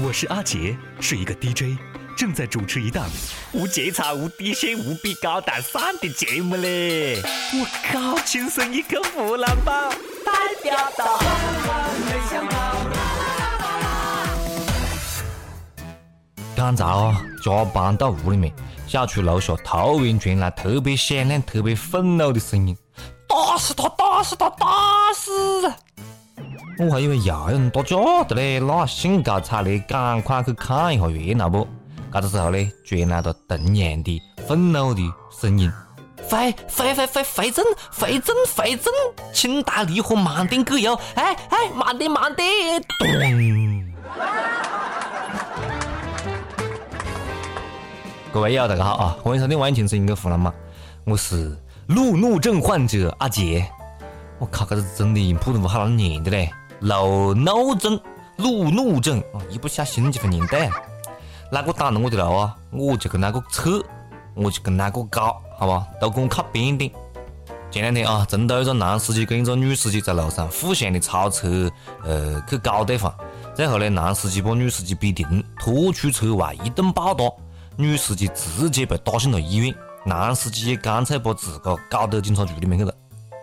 我是阿杰，是一个 DJ，正在主持一档无节操、无底线、无比高大上的节目嘞！我靠，亲生一个湖南宝，代表到。刚才啊，加班到屋里面，小区楼下突然传来特别响亮、特别愤怒的声音：“打死他！打死他！打死！”我还以为又有人打架的嘞，那兴高采烈，赶快去看一下热闹不？这个时候呢，传来了同样的愤怒的声音：“回回回回回正回正回正，清代离合慢点葛油！哎哎，慢点慢点！”咚！各位友，大家好啊，欢迎收听《万青声音》的湖南嘛，我是路怒症患者阿杰。我靠，这是真的用普通话好难念的嘞！路怒症，路怒症啊，一不小心就会念对。哪个挡了我的路啊，我就跟哪个扯，我就跟哪个搞，好吧？都跟我靠边点。前两天啊，成都一个男司机跟一个女司机在路上互相的超车，呃，去搞对方。最后呢，男司机把女司机逼停，拖出车外一顿暴打，女司机直接被打进了医院。男司机也干脆把自个搞到警察局里面去了。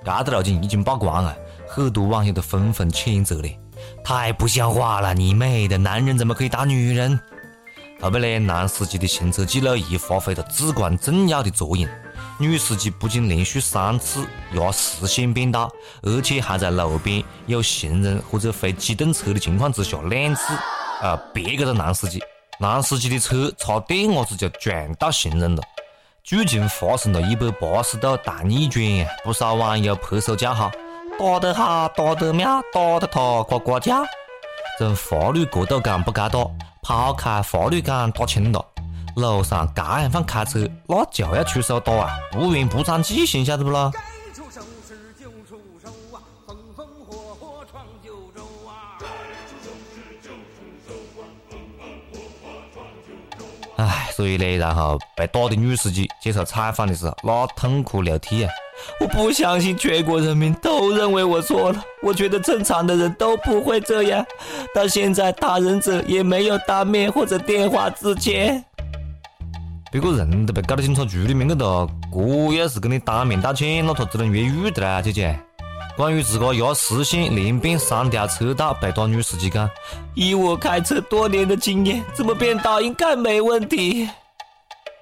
这个路径已经曝光了！很多网友都纷纷谴责嘞，太不像话了！你妹的，男人怎么可以打女人？后边呢，男司机的行车记录仪发挥了至关重要的作用。女司机不仅连续三次压实线变道，而且还在路边有行人或者非机动车的情况之下两次啊别这个男司机。男司机的车差点伢子就撞到行人了。剧情发生了一百八十度大逆转呀！不少网友拍手叫好。打得好，打得妙，打得他呱呱叫。从法律角度讲不该打，抛开法律讲打轻了。路上这样放开车，那就要出手打啊！不然不长记性，晓得不咯？唉，所以呢，然后被打的女司机接受采访的时候，那痛哭流涕啊！我不相信全国人民都认为我错了，我觉得正常的人都不会这样。到现在打人者也没有当面或者电话致歉。别个人都被搞到警察局里面去了，这要是跟你当面道歉，那他只能越狱的啦，姐姐。关于自个压实线连变三条车道被打女司机讲，以我开车多年的经验，怎么变道应该没问题。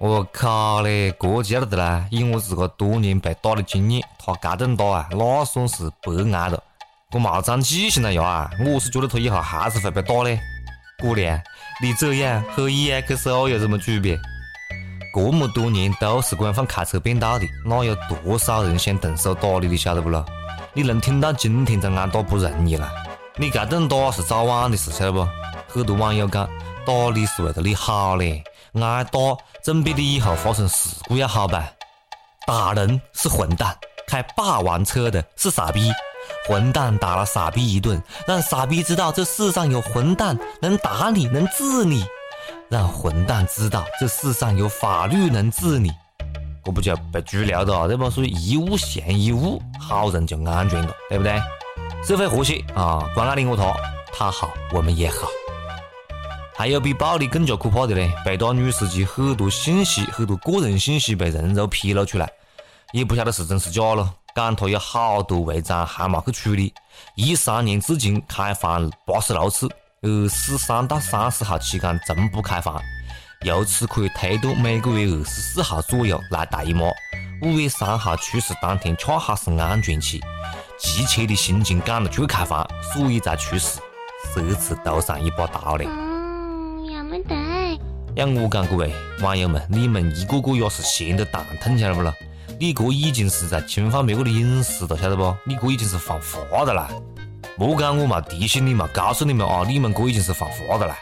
我靠嘞，这就要得啦！以我自个多年被打的经验，他这顿打啊，那算是白挨了。我冇长记性了呀！我是觉得他以后还是会被打嘞。姑娘，你这样和 EXO 有什么区别？这么多年都是官方开车变道的，那有多少人想动手打你？你晓得不咯？你能挺到今天才挨打不容易啦！你这顿打是早晚的事，晓得不？很多网友讲打你是为了你好嘞。挨打总比你以后发生事故要好吧？打人是混蛋，开霸王车的是傻逼。混蛋打了傻逼一顿，让傻逼知道这世上有混蛋能打你，能治你。让混蛋知道这世上有法律能治你，这不就被拘留了？这不？所以一物降一物，好人就安全了，对不对？社会和谐啊，关爱你我他，他好我们也好。还有比暴力更加可怕的嘞！被打女司机很多信息，很多个人信息被人肉披露出来，也不晓得是真是假了。讲他有好多违章还没去处理，一三年至今开房八十六次，二十三到三十号期间从不开房，由此可以推断每个月二十四号左右来大姨妈。五月三号出事当天恰好是安全期，急切的心情赶了去开房，所以才出事，这次头上一把刀嘞。要我讲，各位网友们，你们一个个也是闲得蛋疼，晓得不咯？你这已经是在侵犯别个的隐私了，晓得不？你这已经是犯法的啦！莫讲我没提醒你嘛，告诉你们啊，你们这已经是犯法的啦！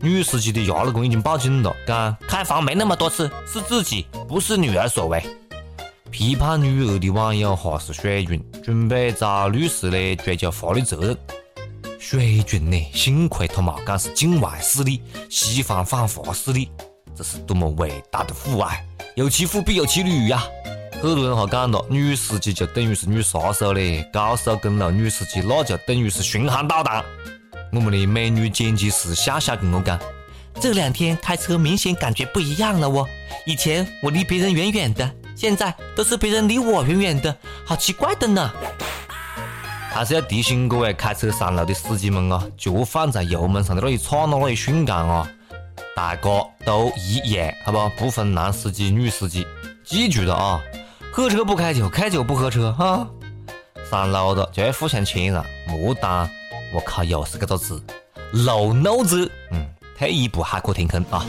女司机的牙老公已经报警了，讲开房没那么多次，是自己，不是女儿所为。批判女儿的网友哈是水军，准备找律师呢追究法律责任。水军呢？幸亏他冇讲是境外势力、西方反华势力，这是多么伟大的父爱！有其父必有其女呀！很多人哈讲了，女司机就等于是女杀手嘞，高速公路女司机那就等于是巡航导弹。我们的美女剪辑师夏夏跟我讲，这两天开车明显感觉不一样了哦。以前我离别人远远的，现在都是别人离我远远的，好奇怪的呢。还是要提醒各位开车上路的司机们啊，脚放在油门上的那一刹那、那一瞬间啊，大家都一样，好不？不分男司机、女司机，记住了啊！喝车不开酒，开酒不喝车，哈！上路了就要互相谦让，莫当我靠，又是个咋子路怒子？嗯，退一步海阔天空啊！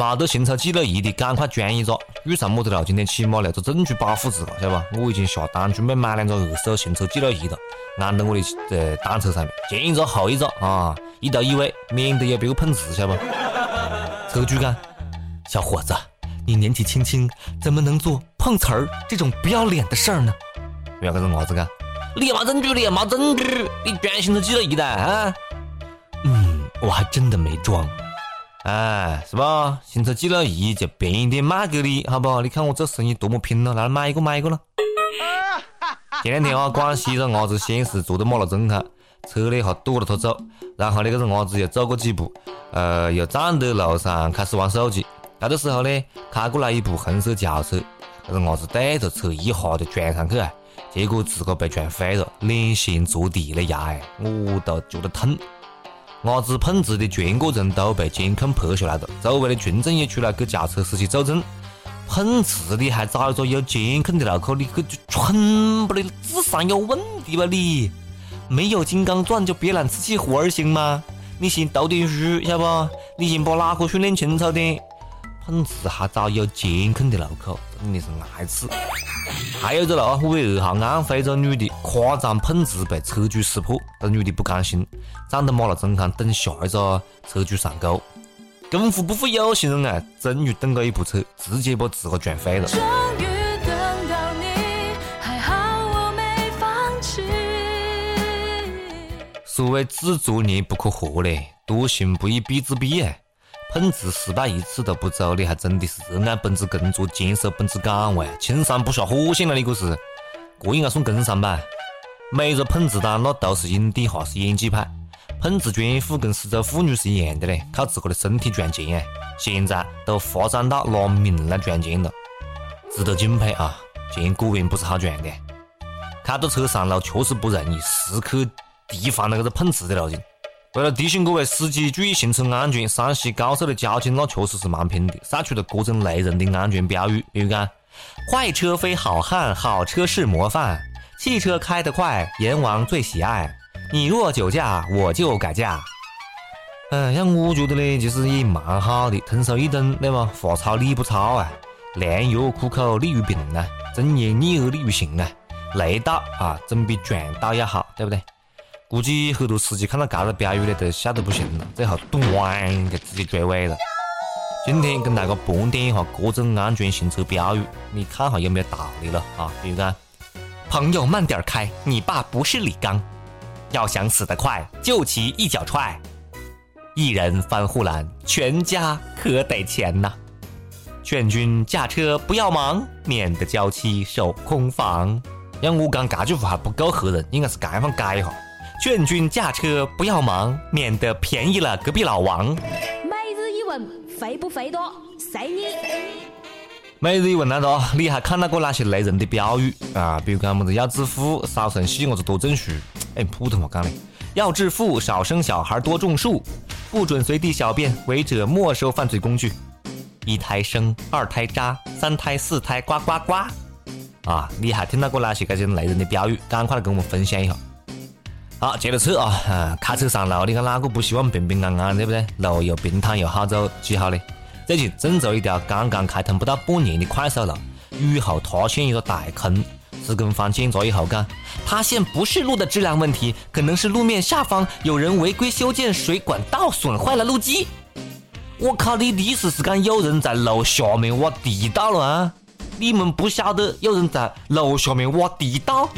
没得行车记录仪的，赶快装一个。遇上么子了？今天起码留个证据保护自个，晓得吧？我已经下单准备买两个二手行车记录仪了，安到我的呃单车上面，前一个后一个啊，一头一尾，免得有别个碰瓷，晓得不？车主讲，小伙子，你年纪轻轻，怎么能做碰瓷儿这种不要脸的事儿呢？要个是伢子讲，你没证据，你没证据，你装行车记录仪的啊？嗯，我还真的没装。哎，是吧？行车记录仪就便宜点卖给你，好不好？你看我做生意多么拼了，来买一个买一个了。前两天啊，广西一个伢子先是坐到马路中间，车呢还躲了他走，然后那个伢子又走过几步，呃，又站在路上开始玩手机。这个时候呢，开过来一部红色轿车，这个伢子对着车一下就撞上去啊，结果自个被撞飞了，脸先着地了呀！哎，我都觉得痛。伢子碰瓷的全过程都被监控拍下来了，周围的群众也出来给驾车司机作证。碰瓷的还找一个有监控的路口，你可就蠢不的，智商有问题吧你？没有金刚钻就别揽瓷器活儿行吗？你先读点书，晓得不？你先把脑壳训练清楚点。碰瓷还找有监控的路口，真的是爱吃。还有一个了，湖北二号安徽一个女的夸张碰瓷被车主识破，这女的不甘心，站在马路中间等下一个车主上钩。功夫不负有心人啊，终于等到一部车，直接把自个撞飞了。所谓自作孽不可活嘞，多行不义必自毙啊！碰瓷失败一次都不走，你还真的是热爱本职工作，坚守本职岗位，青山不下火线了，你可是，这应该算工伤吧？每个碰瓷党那都是影帝，哈是演技派。碰瓷专户跟失足妇女是一样的嘞，靠自个的身体赚钱啊！现在都发展到拿命来赚钱了，值得敬佩啊！钱果然不是好赚的。开着车上路确实不容易，时刻提防那个碰瓷的路径。为了提醒各位司机注意行车安全，山西高速的交警那确实是蛮拼的，晒出了各种雷人的安全标语，比如讲“快车非好汉，好车是模范”，“汽车开得快，阎王最喜爱”，“你若酒驾，我就改嫁”。嗯，像我觉得呢，其实也蛮好的，通俗易懂，对吧？话糙理不糙啊，良药苦口利于病啊，忠言逆耳利于行啊，雷到啊总比撞到要好，对不对？估计很多司机看到这个标语呢，都吓得不行了，最后咣给直接追尾了。今天跟大家盘点一下各种安全行车标语，你看下有没有道理了啊？比如讲，朋友慢点开，你爸不是李刚。要想死得快，就骑一脚踹。一人翻护栏，全家可得钱呐。劝君驾车不要忙，免得娇妻守空房。要我讲这句话还不够吓人，应该是这样改一下。劝君驾车不要忙，免得便宜了隔壁老王。每日一问，肥不肥多？随你。每日一问来着，你还看到过哪些雷人的标语啊？比如讲么子要致富少生细伢子多种树，哎，普通话讲的，要致富少生小孩多种树，不准随地小便，违者没收犯罪工具。一胎生，二胎扎，三胎四胎呱呱呱。啊，你还听到过哪些这种雷人的标语？赶快来跟我们分享一下。好，接着车啊！开车上路，你看哪个不希望平平安安，对不对？路又平坦又好走，几好嘞！最近郑州一条刚刚开通不到半年的快速路，雨后塌陷一个大坑。施工方检查以后讲，塌陷不是路的质量问题，可能是路面下方有人违规修建水管道，损坏了路基。我靠！你的意思是讲有人在路下面挖地道了啊？你们不晓得有人在路下面挖地道？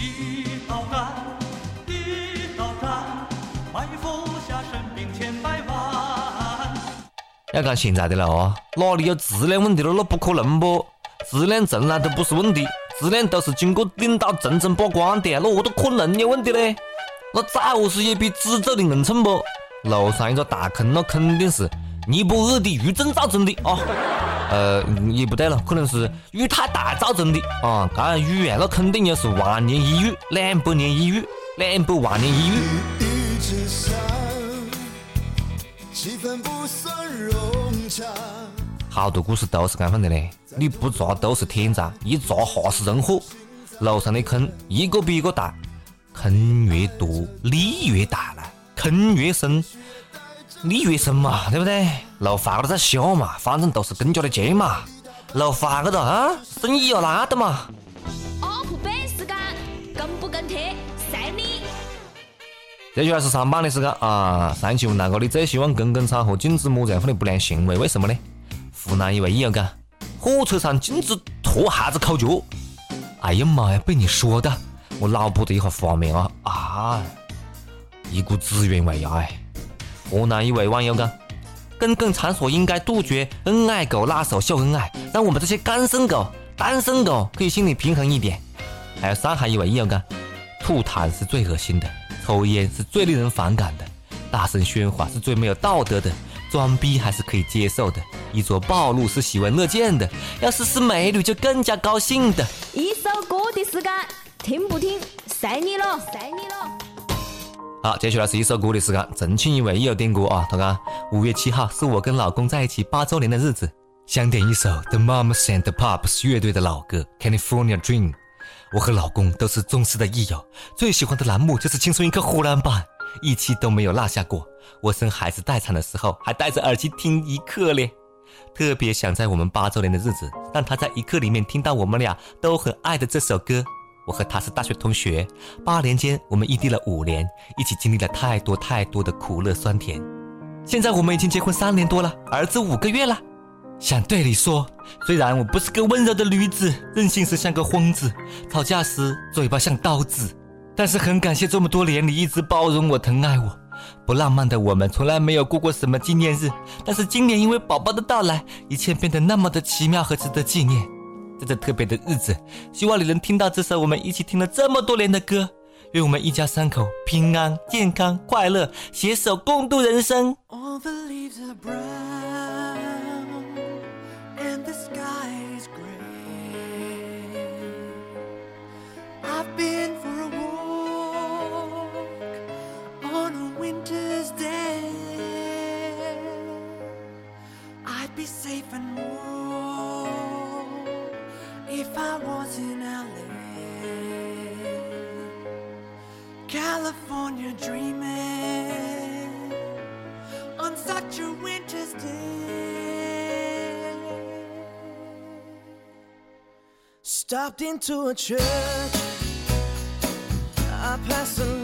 要讲现在的了啊，哪里有质量问题了？那不可能不，质量从来都不是问题，质量都是经过领导层层把关的，那何都可能有问题呢？那再何是也比纸做的硬称不？楼上一个大坑，那肯定是尼泊尔的余震造成的啊。呃，也不对了，可能是雨太大造成的啊。这样雨啊，那肯定又是万年一遇，两百年一遇，两百万年一遇。气氛不算融洽好多故事都是这样的嘞，你不砸都是天灾，一砸吓死人祸。楼上的坑一个比一个大，坑越多力越大了，坑越深。你越深嘛，对不对？路换个再修嘛，反正都是公家的钱嘛。路换个了啊，生意要拉的嘛。接下来是上班的时间啊！上期问大哥，你最希望公共场合禁止么子样的不良行为？为什么呢？湖南一位友讲，火车上禁止拖鞋子烤脚。哎呀妈呀，被你说的，我脑补的一下画面啊啊，一股子原味呀哎。河南一位网友讲：“公共场所应该杜绝恩爱狗拉手秀恩爱，让我们这些单身狗、单身狗可以心理平衡一点。”还有上海一位网友讲：“吐痰是最恶心的，抽烟是最令人反感的，大声喧哗是最没有道德的，装逼还是可以接受的，衣着暴露是喜闻乐见的，要是是美女就更加高兴的。”一首歌的时间，听不听，随你了，随你了。好，接下来是一首歌的时间。重庆一位也有点歌啊，他讲五月七号是我跟老公在一起八周年的日子，想点一首 The Mamas and the Pops 乐队的老歌《California Dream》。我和老公都是忠实的益友，最喜欢的栏目就是《轻松一刻湖南版》，一期都没有落下过。我生孩子待产的时候还戴着耳机听一刻嘞，特别想在我们八周年的日子，让他在一刻里面听到我们俩都很爱的这首歌。我和他是大学同学，八年间我们异地了五年，一起经历了太多太多的苦乐酸甜。现在我们已经结婚三年多了，儿子五个月了。想对你说，虽然我不是个温柔的女子，任性时像个疯子，吵架时嘴巴像刀子，但是很感谢这么多年你一直包容我、疼爱我。不浪漫的我们从来没有过过什么纪念日，但是今年因为宝宝的到来，一切变得那么的奇妙和值得纪念。在这特别的日子，希望你能听到这首我们一起听了这么多年的歌。愿我们一家三口平安、健康、快乐，携手共度人生。and the sky is gray. I've been for a walk on a winter's day. I'd be safe and warm if I was in LA. California dreaming. Stopped into a church, I passed a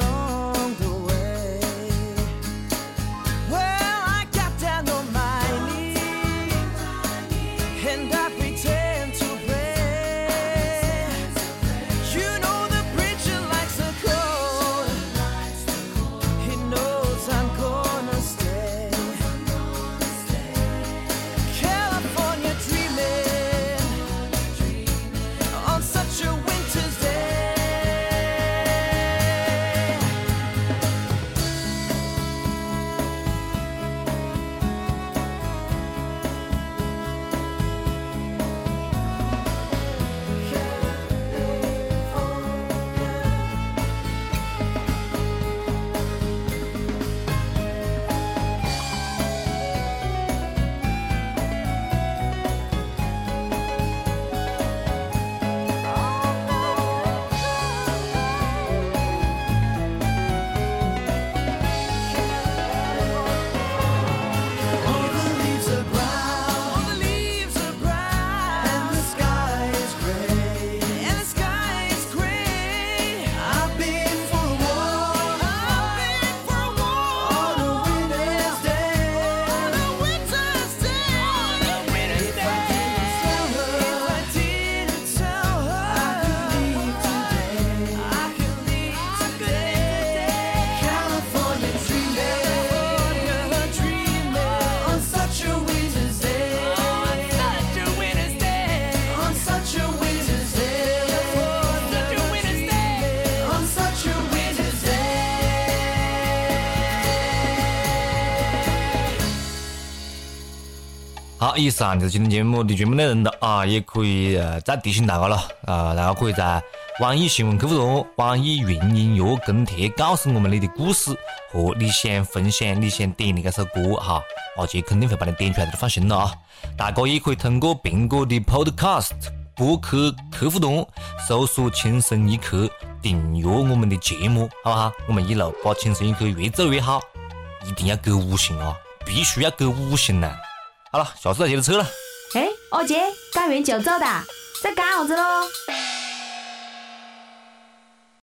以上就是今天节目的全部内容了啊！也可以呃再提醒大家了啊，大家可以在网易新闻客户端、网易云音乐跟帖告诉我们你的故事和你想分享、你想点的这首歌哈，阿杰肯定会把你点出来的，放心了啊！大家也可以通过苹果的 Podcast 播客客户端搜索“轻松一刻”，订阅我们的节目，好不好？我们一路把轻松一刻越做越好，一定要给五星啊！必须要给五星呢！好了，下次再接着扯了。哎，二姐，干完就走的，在干啥子喽？